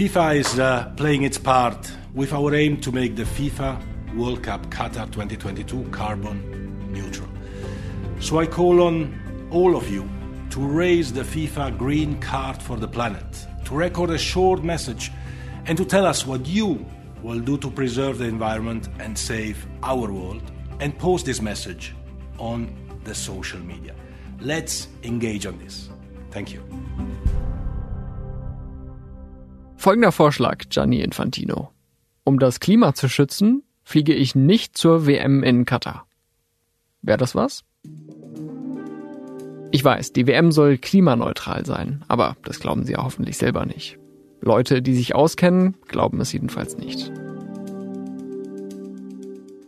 FIFA is uh, playing its part with our aim to make the FIFA World Cup Qatar 2022 carbon neutral. So I call on all of you to raise the FIFA green card for the planet, to record a short message, and to tell us what you will do to preserve the environment and save our world, and post this message on the social media. Let's engage on this. Thank you. Folgender Vorschlag, Gianni Infantino. Um das Klima zu schützen, fliege ich nicht zur WM in Katar. Wäre das was? Ich weiß, die WM soll klimaneutral sein, aber das glauben Sie ja hoffentlich selber nicht. Leute, die sich auskennen, glauben es jedenfalls nicht.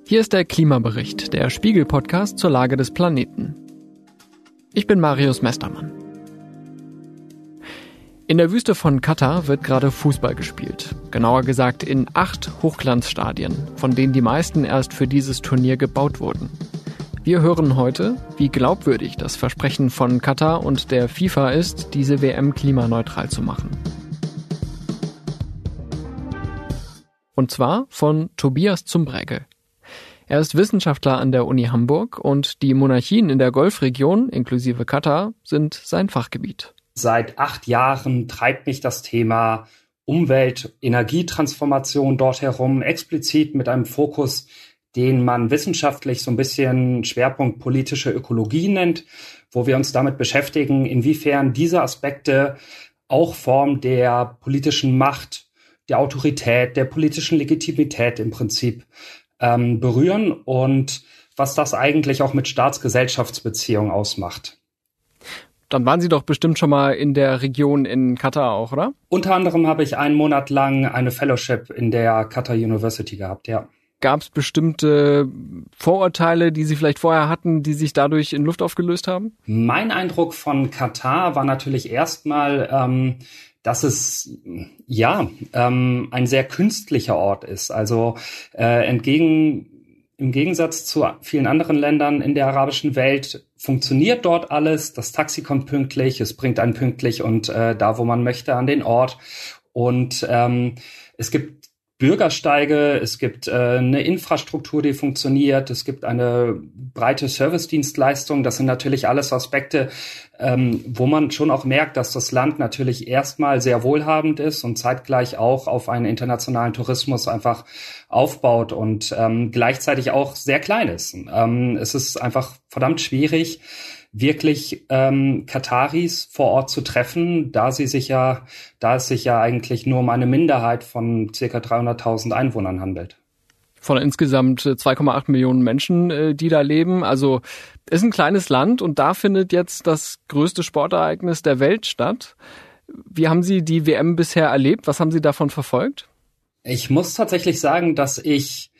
Hier ist der Klimabericht, der Spiegel-Podcast zur Lage des Planeten. Ich bin Marius Mestermann. In der Wüste von Katar wird gerade Fußball gespielt. Genauer gesagt in acht Hochglanzstadien, von denen die meisten erst für dieses Turnier gebaut wurden. Wir hören heute, wie glaubwürdig das Versprechen von Katar und der FIFA ist, diese WM klimaneutral zu machen. Und zwar von Tobias Zumbregel. Er ist Wissenschaftler an der Uni Hamburg und die Monarchien in der Golfregion, inklusive Katar, sind sein Fachgebiet. Seit acht Jahren treibt mich das Thema Umwelt, Energietransformation dort herum, explizit mit einem Fokus, den man wissenschaftlich so ein bisschen Schwerpunkt politische Ökologie nennt, wo wir uns damit beschäftigen, inwiefern diese Aspekte auch Form der politischen Macht, der Autorität, der politischen Legitimität im Prinzip ähm, berühren und was das eigentlich auch mit Staatsgesellschaftsbeziehungen ausmacht. Dann waren Sie doch bestimmt schon mal in der Region in Katar auch, oder? Unter anderem habe ich einen Monat lang eine Fellowship in der Qatar University gehabt, ja. Gab es bestimmte Vorurteile, die Sie vielleicht vorher hatten, die sich dadurch in Luft aufgelöst haben? Mein Eindruck von Katar war natürlich erstmal, ähm, dass es ja ähm, ein sehr künstlicher Ort ist. Also äh, entgegen im Gegensatz zu vielen anderen Ländern in der arabischen Welt funktioniert dort alles. Das Taxi kommt pünktlich, es bringt einen pünktlich und äh, da, wo man möchte, an den Ort. Und ähm, es gibt Bürgersteige, es gibt äh, eine Infrastruktur, die funktioniert, es gibt eine breite Servicedienstleistung. Das sind natürlich alles Aspekte, ähm, wo man schon auch merkt, dass das Land natürlich erstmal sehr wohlhabend ist und zeitgleich auch auf einen internationalen Tourismus einfach aufbaut und ähm, gleichzeitig auch sehr klein ist. Ähm, es ist einfach verdammt schwierig, wirklich ähm, Kataris vor Ort zu treffen, da sie sich ja, da es sich ja eigentlich nur um eine Minderheit von circa 300.000 Einwohnern handelt. Von insgesamt 2,8 äh, Millionen Menschen, äh, die da leben. Also ist ein kleines Land und da findet jetzt das größte Sportereignis der Welt statt. Wie haben Sie die WM bisher erlebt? Was haben Sie davon verfolgt? Ich muss tatsächlich sagen, dass ich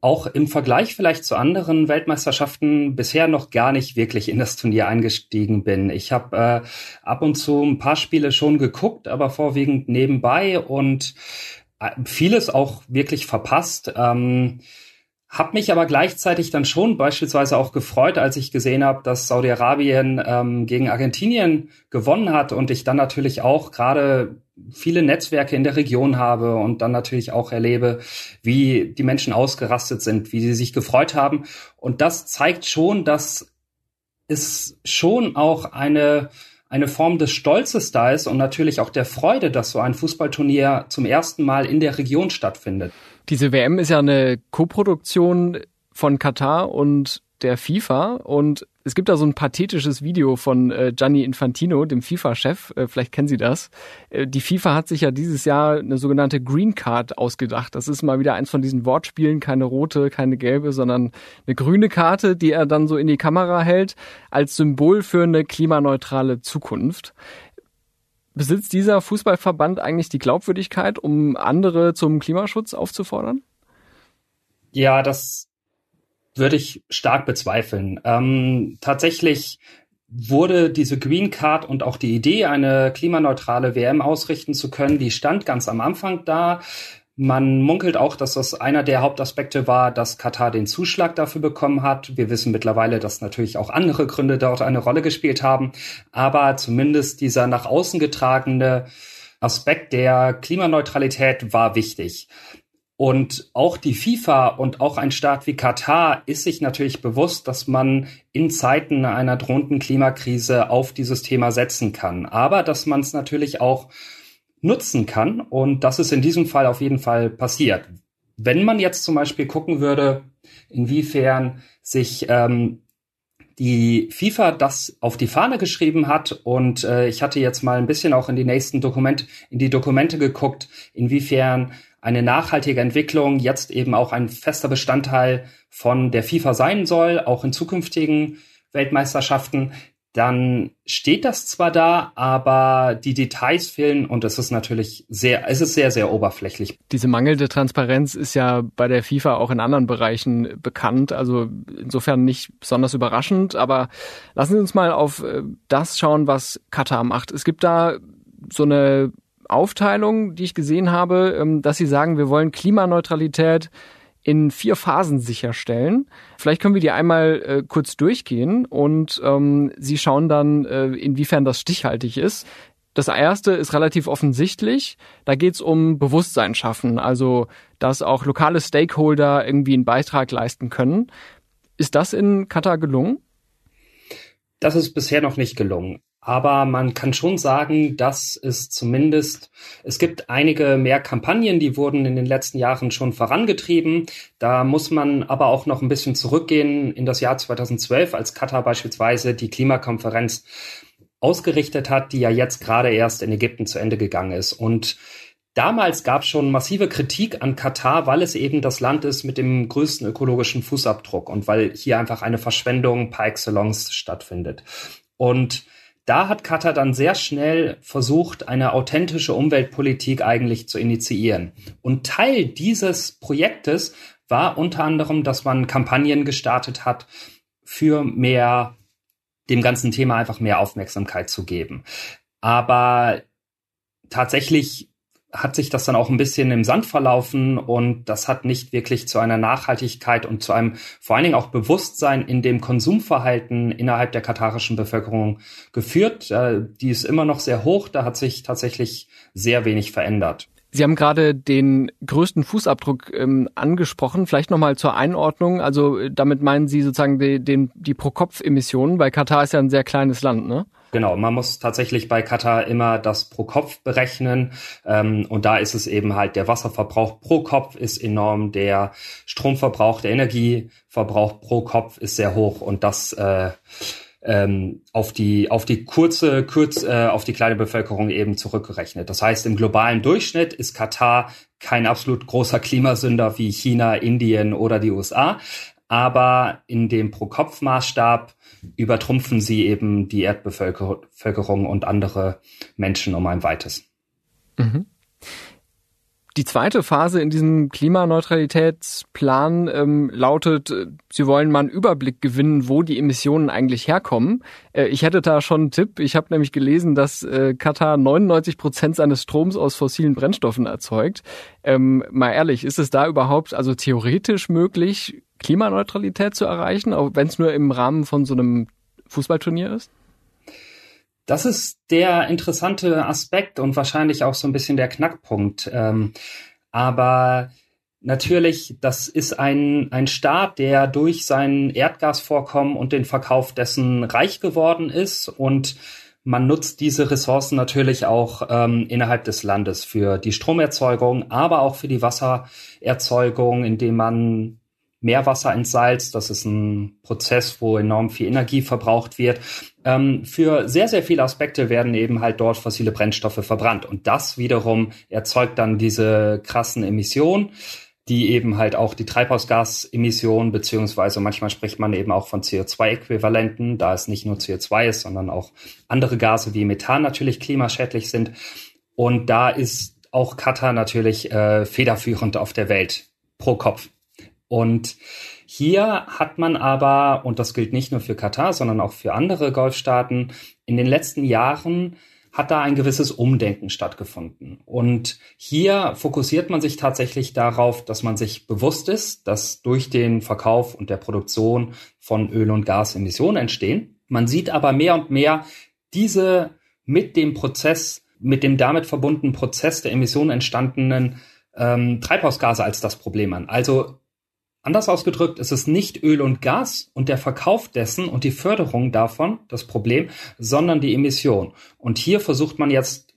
auch im Vergleich vielleicht zu anderen Weltmeisterschaften bisher noch gar nicht wirklich in das Turnier eingestiegen bin. Ich habe äh, ab und zu ein paar Spiele schon geguckt, aber vorwiegend nebenbei und äh, vieles auch wirklich verpasst. Ähm, hab mich aber gleichzeitig dann schon beispielsweise auch gefreut, als ich gesehen habe, dass Saudi-Arabien ähm, gegen Argentinien gewonnen hat und ich dann natürlich auch gerade viele Netzwerke in der Region habe und dann natürlich auch erlebe, wie die Menschen ausgerastet sind, wie sie sich gefreut haben. Und das zeigt schon, dass es schon auch eine, eine Form des Stolzes da ist und natürlich auch der Freude, dass so ein Fußballturnier zum ersten Mal in der Region stattfindet. Diese WM ist ja eine Koproduktion von Katar und der FIFA und es gibt da so ein pathetisches Video von äh, Gianni Infantino, dem FIFA-Chef, äh, vielleicht kennen Sie das. Äh, die FIFA hat sich ja dieses Jahr eine sogenannte Green Card ausgedacht. Das ist mal wieder eins von diesen Wortspielen, keine rote, keine gelbe, sondern eine grüne Karte, die er dann so in die Kamera hält, als Symbol für eine klimaneutrale Zukunft. Besitzt dieser Fußballverband eigentlich die Glaubwürdigkeit, um andere zum Klimaschutz aufzufordern? Ja, das würde ich stark bezweifeln. Ähm, tatsächlich wurde diese Green Card und auch die Idee, eine klimaneutrale WM ausrichten zu können, die stand ganz am Anfang da. Man munkelt auch, dass das einer der Hauptaspekte war, dass Katar den Zuschlag dafür bekommen hat. Wir wissen mittlerweile, dass natürlich auch andere Gründe dort eine Rolle gespielt haben. Aber zumindest dieser nach außen getragene Aspekt der Klimaneutralität war wichtig. Und auch die FIFA und auch ein Staat wie Katar ist sich natürlich bewusst, dass man in Zeiten einer drohenden Klimakrise auf dieses Thema setzen kann. Aber dass man es natürlich auch nutzen kann. Und das ist in diesem Fall auf jeden Fall passiert. Wenn man jetzt zum Beispiel gucken würde, inwiefern sich ähm, die FIFA das auf die Fahne geschrieben hat und äh, ich hatte jetzt mal ein bisschen auch in die nächsten Dokumente, in die Dokumente geguckt, inwiefern eine nachhaltige Entwicklung jetzt eben auch ein fester Bestandteil von der FIFA sein soll, auch in zukünftigen Weltmeisterschaften, dann steht das zwar da, aber die Details fehlen und es ist natürlich sehr, es ist sehr, sehr oberflächlich. Diese mangelnde Transparenz ist ja bei der FIFA auch in anderen Bereichen bekannt, also insofern nicht besonders überraschend, aber lassen Sie uns mal auf äh, das schauen, was Katar macht. Es gibt da so eine Aufteilung, die ich gesehen habe, ähm, dass Sie sagen, wir wollen Klimaneutralität in vier Phasen sicherstellen. Vielleicht können wir die einmal äh, kurz durchgehen und ähm, Sie schauen dann, äh, inwiefern das stichhaltig ist. Das erste ist relativ offensichtlich. Da geht es um Bewusstsein schaffen, also dass auch lokale Stakeholder irgendwie einen Beitrag leisten können. Ist das in Katar gelungen? Das ist bisher noch nicht gelungen. Aber man kann schon sagen, dass es zumindest, es gibt einige mehr Kampagnen, die wurden in den letzten Jahren schon vorangetrieben. Da muss man aber auch noch ein bisschen zurückgehen in das Jahr 2012, als Katar beispielsweise die Klimakonferenz ausgerichtet hat, die ja jetzt gerade erst in Ägypten zu Ende gegangen ist. Und Damals gab es schon massive Kritik an Katar, weil es eben das Land ist mit dem größten ökologischen Fußabdruck und weil hier einfach eine Verschwendung par excellence stattfindet. Und da hat Katar dann sehr schnell versucht, eine authentische Umweltpolitik eigentlich zu initiieren. Und Teil dieses Projektes war unter anderem, dass man Kampagnen gestartet hat, für mehr, dem ganzen Thema einfach mehr Aufmerksamkeit zu geben. Aber tatsächlich hat sich das dann auch ein bisschen im Sand verlaufen und das hat nicht wirklich zu einer Nachhaltigkeit und zu einem vor allen Dingen auch Bewusstsein in dem Konsumverhalten innerhalb der katarischen Bevölkerung geführt. Äh, die ist immer noch sehr hoch, da hat sich tatsächlich sehr wenig verändert. Sie haben gerade den größten Fußabdruck ähm, angesprochen. Vielleicht nochmal zur Einordnung. Also äh, damit meinen Sie sozusagen die, die Pro-Kopf-Emissionen, weil Katar ist ja ein sehr kleines Land, ne? Genau, man muss tatsächlich bei Katar immer das pro Kopf berechnen. Ähm, und da ist es eben halt, der Wasserverbrauch pro Kopf ist enorm, der Stromverbrauch, der Energieverbrauch pro Kopf ist sehr hoch und das äh, ähm, auf die auf die kurze kurz äh, auf die kleine Bevölkerung eben zurückgerechnet. Das heißt, im globalen Durchschnitt ist Katar kein absolut großer Klimasünder wie China, Indien oder die USA, aber in dem Pro-Kopf-Maßstab übertrumpfen sie eben die Erdbevölkerung und andere Menschen um ein weites. Mhm. Die zweite Phase in diesem Klimaneutralitätsplan ähm, lautet, äh, Sie wollen mal einen Überblick gewinnen, wo die Emissionen eigentlich herkommen. Äh, ich hätte da schon einen Tipp. Ich habe nämlich gelesen, dass äh, Katar 99 Prozent seines Stroms aus fossilen Brennstoffen erzeugt. Ähm, mal ehrlich, ist es da überhaupt also theoretisch möglich, Klimaneutralität zu erreichen, auch wenn es nur im Rahmen von so einem Fußballturnier ist? Das ist der interessante Aspekt und wahrscheinlich auch so ein bisschen der Knackpunkt. Ähm, aber natürlich, das ist ein, ein Staat, der durch sein Erdgasvorkommen und den Verkauf dessen reich geworden ist und man nutzt diese Ressourcen natürlich auch ähm, innerhalb des Landes für die Stromerzeugung, aber auch für die Wassererzeugung, indem man Meerwasser entsalzt. Das ist ein Prozess, wo enorm viel Energie verbraucht wird. Ähm, für sehr, sehr viele Aspekte werden eben halt dort fossile Brennstoffe verbrannt. Und das wiederum erzeugt dann diese krassen Emissionen die eben halt auch die Treibhausgasemissionen, beziehungsweise manchmal spricht man eben auch von CO2-Äquivalenten, da es nicht nur CO2 ist, sondern auch andere Gase wie Methan natürlich klimaschädlich sind. Und da ist auch Katar natürlich äh, federführend auf der Welt pro Kopf. Und hier hat man aber, und das gilt nicht nur für Katar, sondern auch für andere Golfstaaten, in den letzten Jahren hat da ein gewisses Umdenken stattgefunden. Und hier fokussiert man sich tatsächlich darauf, dass man sich bewusst ist, dass durch den Verkauf und der Produktion von Öl- und Gas Emissionen entstehen. Man sieht aber mehr und mehr diese mit dem Prozess mit dem damit verbundenen Prozess der Emission entstandenen ähm, Treibhausgase als das Problem an. Also anders ausgedrückt ist es nicht Öl und Gas und der Verkauf dessen und die Förderung davon das Problem, sondern die Emission. Und hier versucht man jetzt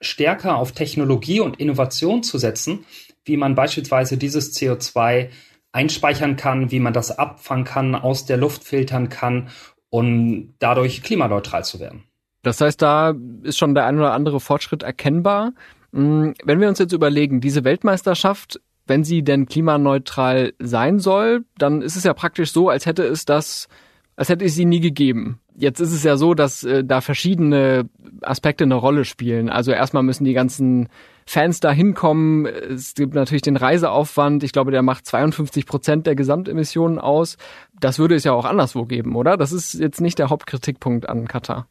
stärker auf Technologie und Innovation zu setzen, wie man beispielsweise dieses CO2 einspeichern kann, wie man das abfangen kann, aus der Luft filtern kann, um dadurch klimaneutral zu werden. Das heißt, da ist schon der ein oder andere Fortschritt erkennbar. Hm, wenn wir uns jetzt überlegen, diese Weltmeisterschaft, wenn sie denn klimaneutral sein soll, dann ist es ja praktisch so, als hätte es das, als hätte es sie nie gegeben. Jetzt ist es ja so, dass äh, da verschiedene Aspekte eine Rolle spielen. Also erstmal müssen die ganzen Fans da hinkommen. Es gibt natürlich den Reiseaufwand. Ich glaube, der macht 52 Prozent der Gesamtemissionen aus. Das würde es ja auch anderswo geben, oder? Das ist jetzt nicht der Hauptkritikpunkt an Katar.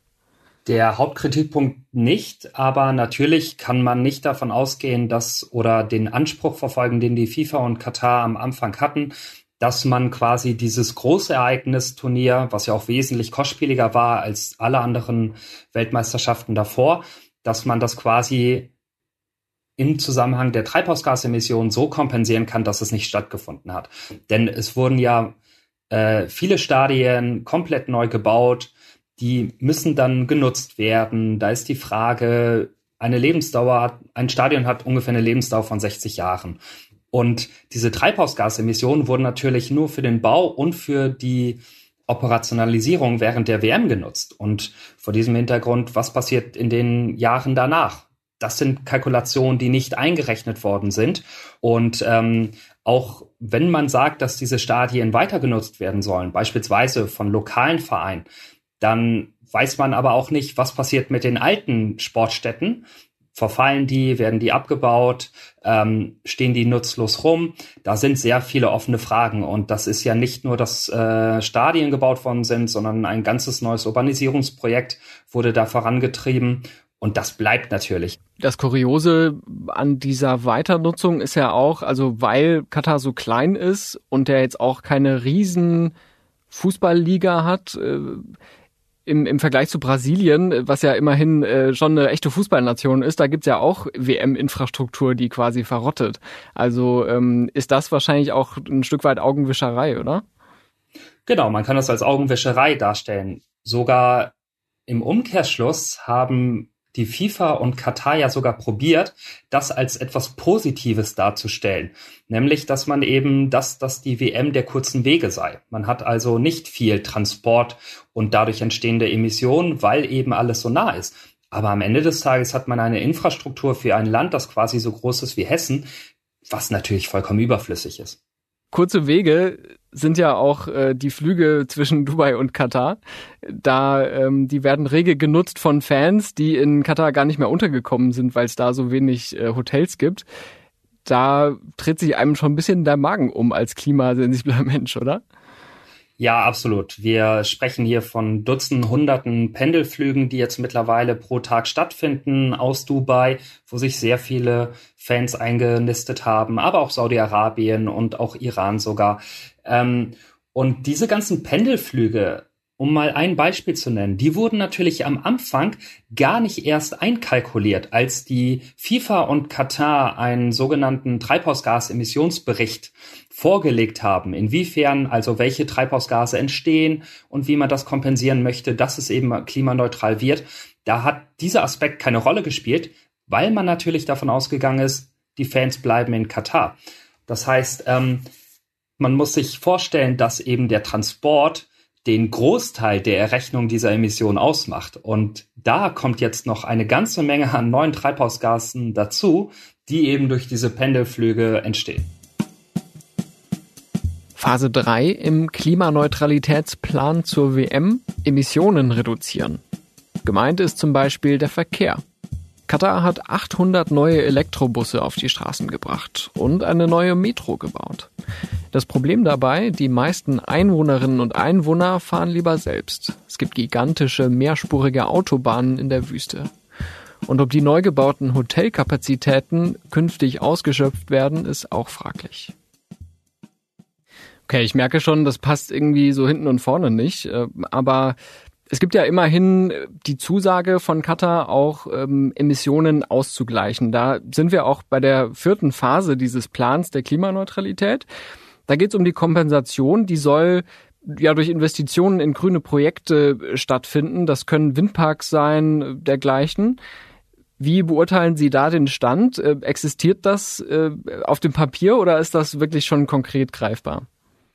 Der Hauptkritikpunkt nicht, aber natürlich kann man nicht davon ausgehen, dass oder den Anspruch verfolgen, den die FIFA und Katar am Anfang hatten, dass man quasi dieses große Ereignisturnier, was ja auch wesentlich kostspieliger war als alle anderen Weltmeisterschaften davor, dass man das quasi im Zusammenhang der Treibhausgasemissionen so kompensieren kann, dass es nicht stattgefunden hat. Denn es wurden ja äh, viele Stadien komplett neu gebaut, die müssen dann genutzt werden. Da ist die Frage, eine Lebensdauer, ein Stadion hat ungefähr eine Lebensdauer von 60 Jahren. Und diese Treibhausgasemissionen wurden natürlich nur für den Bau und für die Operationalisierung während der WM genutzt. Und vor diesem Hintergrund, was passiert in den Jahren danach? Das sind Kalkulationen, die nicht eingerechnet worden sind. Und ähm, auch wenn man sagt, dass diese Stadien weiter genutzt werden sollen, beispielsweise von lokalen Vereinen, dann weiß man aber auch nicht, was passiert mit den alten Sportstätten, verfallen die, werden die abgebaut, ähm, stehen die nutzlos rum? Da sind sehr viele offene Fragen und das ist ja nicht nur, dass äh, Stadien gebaut worden sind, sondern ein ganzes neues Urbanisierungsprojekt wurde da vorangetrieben und das bleibt natürlich. Das Kuriose an dieser Weiternutzung ist ja auch, also weil Katar so klein ist und der jetzt auch keine riesen Fußballliga hat, äh, im, im Vergleich zu Brasilien, was ja immerhin äh, schon eine echte Fußballnation ist, da gibt's ja auch WM-Infrastruktur, die quasi verrottet. Also ähm, ist das wahrscheinlich auch ein Stück weit Augenwischerei, oder? Genau, man kann das als Augenwischerei darstellen. Sogar im Umkehrschluss haben die FIFA und Katar ja sogar probiert, das als etwas Positives darzustellen. Nämlich, dass man eben, dass, dass die WM der kurzen Wege sei. Man hat also nicht viel Transport und dadurch entstehende Emissionen, weil eben alles so nah ist. Aber am Ende des Tages hat man eine Infrastruktur für ein Land, das quasi so groß ist wie Hessen, was natürlich vollkommen überflüssig ist. Kurze Wege sind ja auch äh, die Flüge zwischen Dubai und Katar. Da ähm, die werden rege genutzt von Fans, die in Katar gar nicht mehr untergekommen sind, weil es da so wenig äh, Hotels gibt. Da dreht sich einem schon ein bisschen der Magen um als klimasensibler Mensch, oder? Ja, absolut. Wir sprechen hier von Dutzenden, Hunderten Pendelflügen, die jetzt mittlerweile pro Tag stattfinden aus Dubai, wo sich sehr viele Fans eingenistet haben, aber auch Saudi-Arabien und auch Iran sogar. Ähm, und diese ganzen Pendelflüge um mal ein Beispiel zu nennen, die wurden natürlich am Anfang gar nicht erst einkalkuliert, als die FIFA und Katar einen sogenannten Treibhausgasemissionsbericht vorgelegt haben, inwiefern also welche Treibhausgase entstehen und wie man das kompensieren möchte, dass es eben klimaneutral wird. Da hat dieser Aspekt keine Rolle gespielt, weil man natürlich davon ausgegangen ist, die Fans bleiben in Katar. Das heißt, ähm, man muss sich vorstellen, dass eben der Transport den Großteil der Errechnung dieser Emissionen ausmacht. Und da kommt jetzt noch eine ganze Menge an neuen Treibhausgasen dazu, die eben durch diese Pendelflüge entstehen. Phase 3 im Klimaneutralitätsplan zur WM Emissionen reduzieren. Gemeint ist zum Beispiel der Verkehr. Katar hat 800 neue Elektrobusse auf die Straßen gebracht und eine neue Metro gebaut. Das Problem dabei, die meisten Einwohnerinnen und Einwohner fahren lieber selbst. Es gibt gigantische mehrspurige Autobahnen in der Wüste. Und ob die neu gebauten Hotelkapazitäten künftig ausgeschöpft werden, ist auch fraglich. Okay, ich merke schon, das passt irgendwie so hinten und vorne nicht. Äh, aber Es gibt ja immerhin die Zusage von Katar, auch ähm, Emissionen auszugleichen. Da sind wir auch bei der vierten Phase dieses Plans der Klimaneutralität. Da geht es um die Kompensation, die soll ja durch Investitionen in grüne Projekte stattfinden. Das können Windparks sein, dergleichen. Wie beurteilen Sie da den Stand? Äh, existiert das äh, auf dem Papier oder ist das wirklich schon konkret greifbar?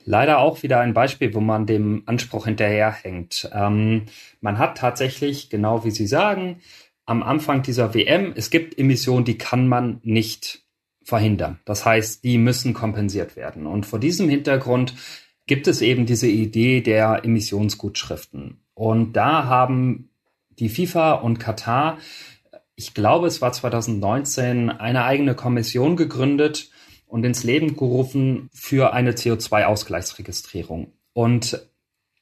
Leider auch wieder ein Beispiel, wo man dem Anspruch hinterherhängt. Ähm, man hat tatsächlich, genau wie Sie sagen, am Anfang dieser WM, es gibt Emissionen, die kann man nicht verhindern. Das heißt, die müssen kompensiert werden. Und vor diesem Hintergrund gibt es eben diese Idee der Emissionsgutschriften. Und da haben die FIFA und Katar ich glaube, es war 2019, eine eigene Kommission gegründet und ins Leben gerufen für eine CO2-Ausgleichsregistrierung. Und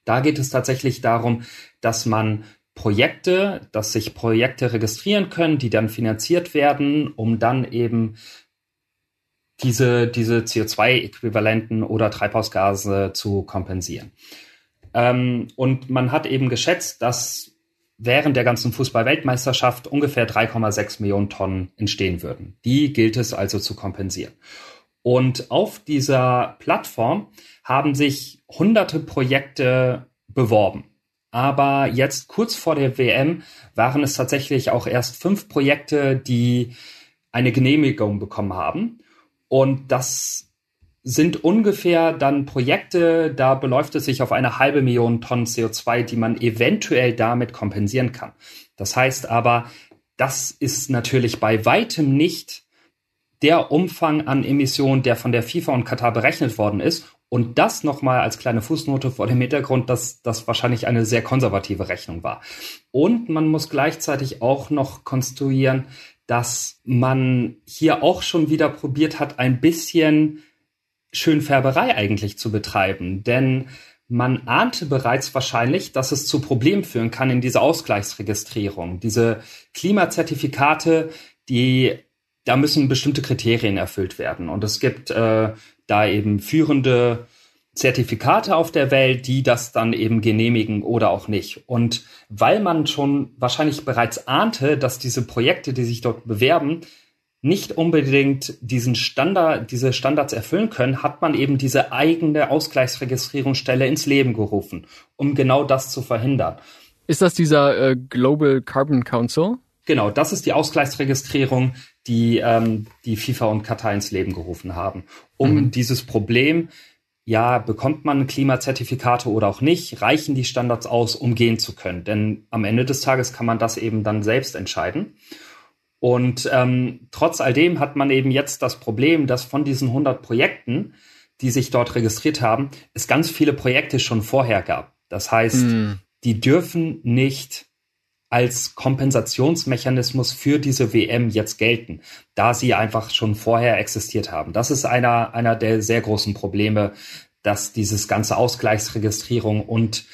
da geht es tatsächlich darum, dass man Projekte, dass sich Projekte registrieren können, die dann finanziert werden, um dann eben diese, diese CO2-Äquivalenten oder Treibhausgase zu kompensieren. Ähm, und man hat eben geschätzt, dass während der ganzen Fußball-Weltmeisterschaft ungefähr 3,6 Millionen Tonnen entstehen würden. Die gilt es also zu kompensieren. Und auf dieser Plattform haben sich hunderte Projekte beworben. Aber jetzt kurz vor der WM waren es tatsächlich auch erst fünf Projekte, die eine Genehmigung bekommen haben. Und das sind ungefähr dann Projekte, da beläuft es sich auf eine halbe Million Tonnen CO2, die man eventuell damit kompensieren kann. Das heißt aber, das ist natürlich bei weitem nicht der Umfang an Emissionen, der von der FIFA und Katar berechnet worden ist. Und das nochmal als kleine Fußnote vor dem Hintergrund, dass das wahrscheinlich eine sehr konservative Rechnung war. Und man muss gleichzeitig auch noch konstruieren, dass man hier auch schon wieder probiert hat, ein bisschen Schönfärberei eigentlich zu betreiben, denn man ahnte bereits wahrscheinlich, dass es zu Problemen führen kann in dieser Ausgleichsregistrierung. Diese Klimazertifikate, die da müssen bestimmte Kriterien erfüllt werden. Und es gibt äh, da eben führende Zertifikate auf der Welt, die das dann eben genehmigen oder auch nicht. Und weil man schon wahrscheinlich bereits ahnte, dass diese Projekte, die sich dort bewerben, nicht unbedingt diesen Standard, diese Standards erfüllen können, hat man eben diese eigene Ausgleichsregistrierungsstelle ins Leben gerufen, um genau das zu verhindern. Ist das dieser äh, Global Carbon Council? Genau, das ist die Ausgleichsregistrierung, die ähm, die FIFA und Katar ins Leben gerufen haben, um mhm. dieses Problem, ja, bekommt man Klimazertifikate oder auch nicht, reichen die Standards aus, umgehen zu können. Denn am Ende des Tages kann man das eben dann selbst entscheiden. Und ähm, trotz all dem hat man eben jetzt das Problem, dass von diesen 100 Projekten, die sich dort registriert haben, es ganz viele Projekte schon vorher gab. Das heißt, mm. die dürfen nicht als Kompensationsmechanismus für diese WM jetzt gelten, da sie einfach schon vorher existiert haben. Das ist einer, einer der sehr großen Probleme, dass dieses ganze Ausgleichsregistrierung und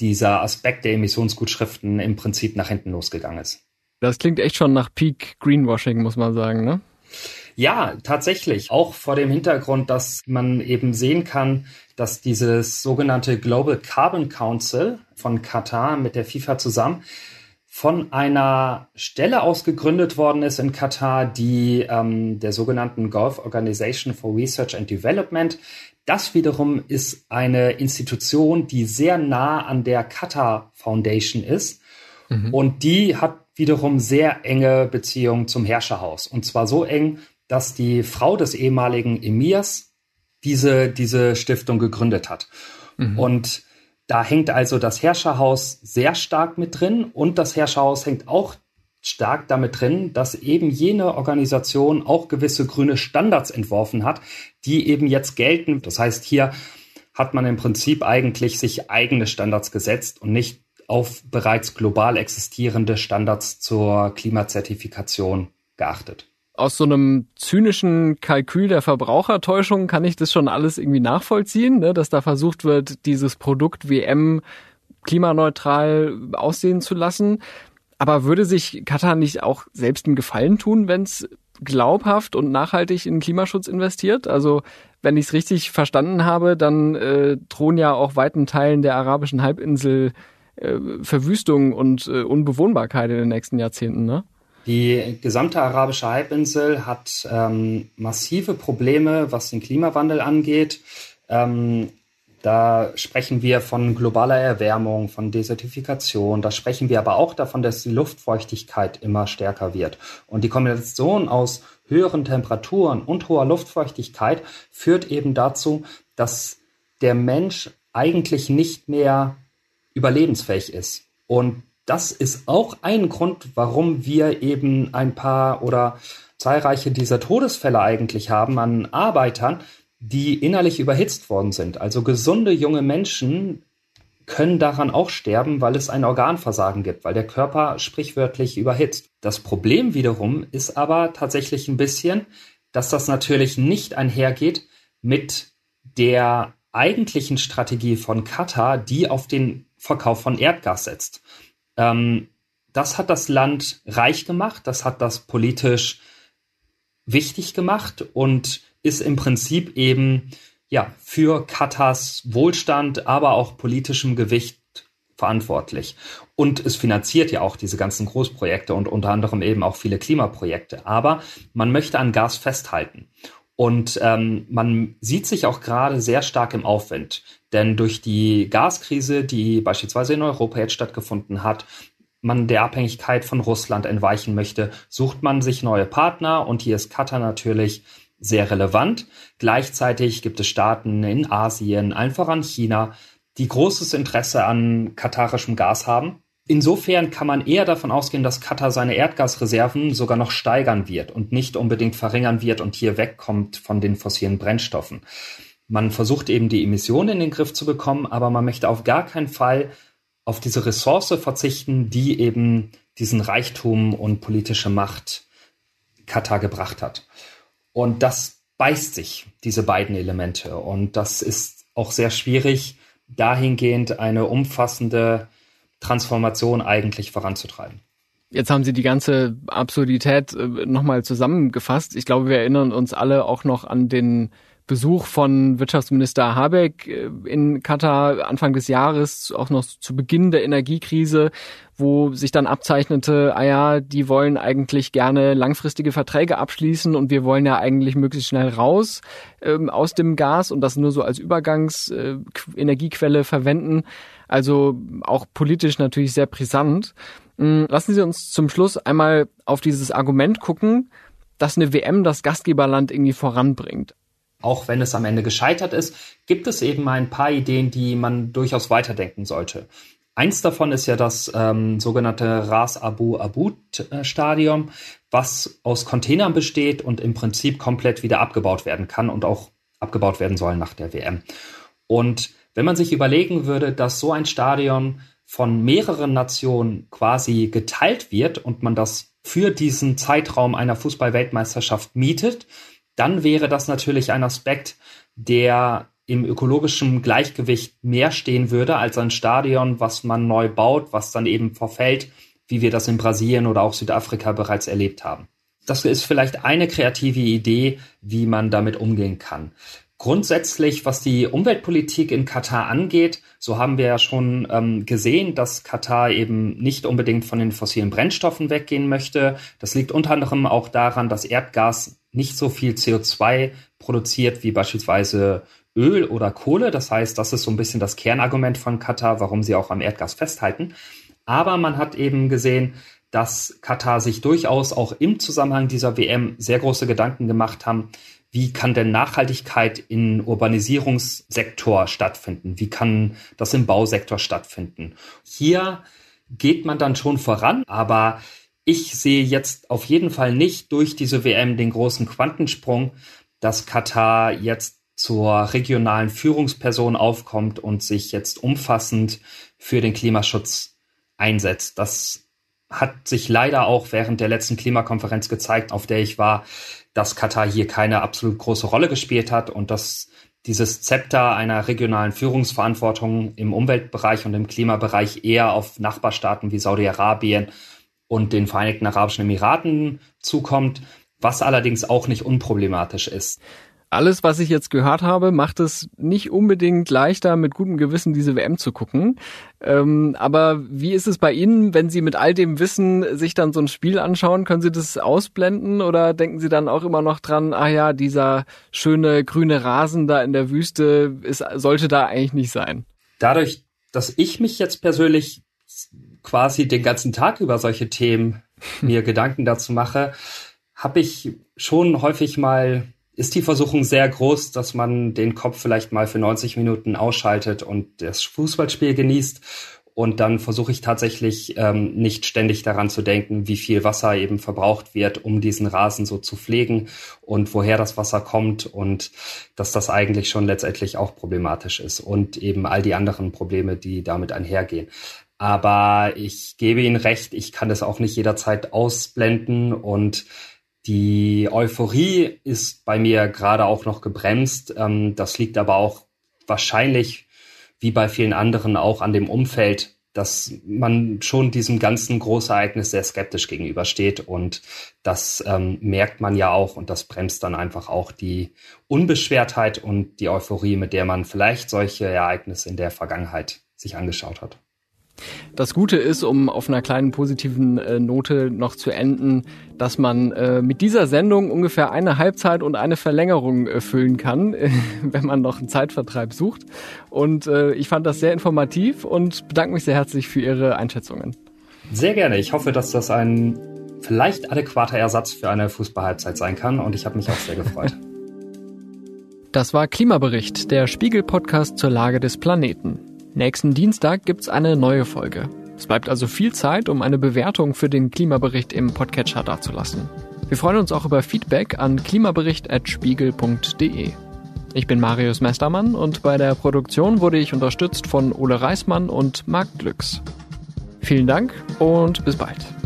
dieser Aspekt der Emissionsgutschriften im Prinzip nach hinten losgegangen ist. Das klingt echt schon nach Peak Greenwashing, muss man sagen, ne? Ja, tatsächlich. Auch vor dem Hintergrund, dass man eben sehen kann, dass dieses sogenannte Global Carbon Council von Katar mit der FIFA zusammen von einer Stelle aus gegründet worden ist in Katar, die ähm, der sogenannten Gulf Organization for Research and Development. Das wiederum ist eine Institution, die sehr nah an der Qatar Foundation ist. Mhm. Und die hat wiederum sehr enge Beziehung zum Herrscherhaus. Und zwar so eng, dass die Frau des ehemaligen Emirs diese, diese Stiftung gegründet hat. Mhm. Und da hängt also das Herrscherhaus sehr stark mit drin und das Herrscherhaus hängt auch stark damit drin, dass eben jene Organisation auch gewisse grüne Standards entworfen hat, die eben jetzt gelten. Das heißt, hier hat man im Prinzip eigentlich sich eigene Standards gesetzt und nicht auf bereits global existierende Standards zur Klimazertifikation geachtet. Aus so einem zynischen Kalkül der Verbrauchertäuschung kann ich das schon alles irgendwie nachvollziehen, ne? dass da versucht wird, dieses Produkt WM klimaneutral aussehen zu lassen. Aber würde sich Katar nicht auch selbst einen Gefallen tun, wenn es glaubhaft und nachhaltig in Klimaschutz investiert? Also wenn ich es richtig verstanden habe, dann äh, drohen ja auch weiten Teilen der arabischen Halbinsel äh, Verwüstung und äh, Unbewohnbarkeit in den nächsten Jahrzehnten, ne? Die gesamte arabische Halbinsel hat ähm, massive Probleme, was den Klimawandel angeht. Ähm, da sprechen wir von globaler Erwärmung, von Desertifikation. Da sprechen wir aber auch davon, dass die Luftfeuchtigkeit immer stärker wird. Und die Kombination aus höheren Temperaturen und hoher Luftfeuchtigkeit führt eben dazu, dass der Mensch eigentlich nicht mehr überlebensfähig ist. Und das ist auch ein Grund, warum wir eben ein paar oder zahlreiche dieser Todesfälle eigentlich haben an Arbeitern, die innerlich überhitzt worden sind. Also gesunde junge Menschen können daran auch sterben, weil es ein Organversagen gibt, weil der Körper sprichwörtlich überhitzt. Das Problem wiederum ist aber tatsächlich ein bisschen, dass das natürlich nicht einhergeht mit der eigentlichen Strategie von Katar, die auf den Verkauf von Erdgas setzt. Ähm, das hat das Land reich gemacht, das hat das politisch wichtig gemacht und ist im Prinzip eben ja für Katars Wohlstand, aber auch politischem Gewicht verantwortlich. Und es finanziert ja auch diese ganzen Großprojekte und unter anderem eben auch viele Klimaprojekte. Aber man möchte an Gas festhalten. Und ähm, man sieht sich auch gerade sehr stark im Aufwind. Denn durch die Gaskrise, die beispielsweise in Europa jetzt stattgefunden hat, man der Abhängigkeit von Russland entweichen möchte, sucht man sich neue Partner und hier ist Katar natürlich sehr relevant. Gleichzeitig gibt es Staaten in Asien, allen voran China, die großes Interesse an katarischem Gas haben. Insofern kann man eher davon ausgehen, dass Katar seine Erdgasreserven sogar noch steigern wird und nicht unbedingt verringern wird und hier wegkommt von den fossilen Brennstoffen. Man versucht eben die Emissionen in den Griff zu bekommen, aber man möchte auf gar keinen Fall auf diese Ressource verzichten, die eben diesen Reichtum und politische Macht Katar gebracht hat. Und das beißt sich, diese beiden Elemente. Und das ist auch sehr schwierig, dahingehend eine umfassende Transformation eigentlich voranzutreiben. Jetzt haben Sie die ganze Absurdität äh, nochmal zusammengefasst. Ich glaube, wir erinnern uns alle auch noch an den Besuch von Wirtschaftsminister Habeck äh, in Katar Anfang des Jahres, auch noch zu Beginn der Energiekrise, wo sich dann abzeichnete, ah ja, die wollen eigentlich gerne langfristige Verträge abschließen und wir wollen ja eigentlich möglichst schnell raus ähm, aus dem Gas und das nur so als Übergangsenergiequelle äh, verwenden. Also auch politisch natürlich sehr brisant. Ähm, lassen Sie uns zum Schluss einmal auf dieses Argument gucken, dass eine WM das Gastgeberland irgendwie voranbringt auch wenn es am Ende gescheitert ist, gibt es eben ein paar Ideen, die man durchaus weiterdenken sollte. Eins davon ist ja das ähm, sogenannte Ras Abu Abud Stadion, was aus Containern besteht und im Prinzip komplett wieder abgebaut werden kann und auch abgebaut werden soll nach der WM. Und wenn man sich überlegen würde, dass so ein Stadion von mehreren Nationen quasi geteilt wird und man das für diesen Zeitraum einer Fußballweltmeisterschaft mietet, dann wäre das natürlich ein Aspekt, der im ökologischen Gleichgewicht mehr stehen würde als ein Stadion, was man neu baut, was dann eben verfällt, wie wir das in Brasilien oder auch Südafrika bereits erlebt haben. Das ist vielleicht eine kreative Idee, wie man damit umgehen kann. Grundsätzlich, was die Umweltpolitik in Katar angeht, so haben wir ja schon ähm, gesehen, dass Katar eben nicht unbedingt von den fossilen Brennstoffen weggehen möchte. Das liegt unter anderem auch daran, dass Erdgas nicht so viel CO2 produziert wie beispielsweise Öl oder Kohle. Das heißt, das ist so ein bisschen das Kernargument von Katar, warum sie auch am Erdgas festhalten. Aber man hat eben gesehen, dass Katar sich durchaus auch im Zusammenhang dieser WM sehr große Gedanken gemacht haben, wie kann denn Nachhaltigkeit im Urbanisierungssektor stattfinden? Wie kann das im Bausektor stattfinden? Hier geht man dann schon voran, aber ich sehe jetzt auf jeden Fall nicht durch diese WM den großen Quantensprung, dass Katar jetzt zur regionalen Führungsperson aufkommt und sich jetzt umfassend für den Klimaschutz einsetzt. Das hat sich leider auch während der letzten Klimakonferenz gezeigt, auf der ich war, dass Katar hier keine absolut große Rolle gespielt hat und dass dieses Zepter einer regionalen Führungsverantwortung im Umweltbereich und im Klimabereich eher auf Nachbarstaaten wie Saudi-Arabien und den Vereinigten Arabischen Emiraten zukommt, was allerdings auch nicht unproblematisch ist. Alles, was ich jetzt gehört habe, macht es nicht unbedingt leichter, mit gutem Gewissen diese WM zu gucken. Ähm, aber wie ist es bei Ihnen, wenn Sie mit all dem Wissen sich dann so ein Spiel anschauen? Können Sie das ausblenden oder denken Sie dann auch immer noch dran, ah ja, dieser schöne grüne Rasen da in der Wüste ist, sollte da eigentlich nicht sein? Dadurch, dass ich mich jetzt persönlich quasi den ganzen Tag über solche Themen mir Gedanken dazu mache, habe ich schon häufig mal ist die Versuchung sehr groß, dass man den Kopf vielleicht mal für 90 Minuten ausschaltet und das Fußballspiel genießt. Und dann versuche ich tatsächlich ähm, nicht ständig daran zu denken, wie viel Wasser eben verbraucht wird, um diesen Rasen so zu pflegen und woher das Wasser kommt und dass das eigentlich schon letztendlich auch problematisch ist und eben all die anderen Probleme, die damit einhergehen. Aber ich gebe Ihnen recht, ich kann das auch nicht jederzeit ausblenden und die Euphorie ist bei mir gerade auch noch gebremst. Ähm, das liegt aber auch wahrscheinlich, wie bei vielen anderen, auch an dem Umfeld, dass man schon diesem ganzen Großereignis sehr skeptisch gegenübersteht. Und das ähm, merkt man ja auch und das bremst dann einfach auch die Unbeschwertheit und die Euphorie, mit der man vielleicht solche Ereignisse in der Vergangenheit sich angeschaut hat. Das Gute ist, um auf einer kleinen positiven äh, Note noch zu enden, dass man äh, mit dieser Sendung ungefähr eine Halbzeit und eine Verlängerung äh, füllen kann, wenn man noch einen Zeitvertreib sucht. Und äh, ich fand das sehr informativ und bedanke mich sehr herzlich für Ihre Einschätzungen. Sehr gerne. Ich hoffe, dass das ein vielleicht adäquater Ersatz für eine Fußballhalbzeit sein kann und ich habe mich auch sehr gefreut. Das war Klimabericht, der Spiegel-Podcast zur Lage des Planeten. Nächsten Dienstag gibt's eine neue Folge. Es bleibt also viel Zeit, um eine Bewertung für den Klimabericht im Podcatcher dazulassen. Wir freuen uns auch über Feedback an klimabericht.spiegel.de. Ich bin Marius Mestermann und bei der Produktion wurde ich unterstützt von Ole Reismann und Marc Glücks. Vielen Dank und bis bald.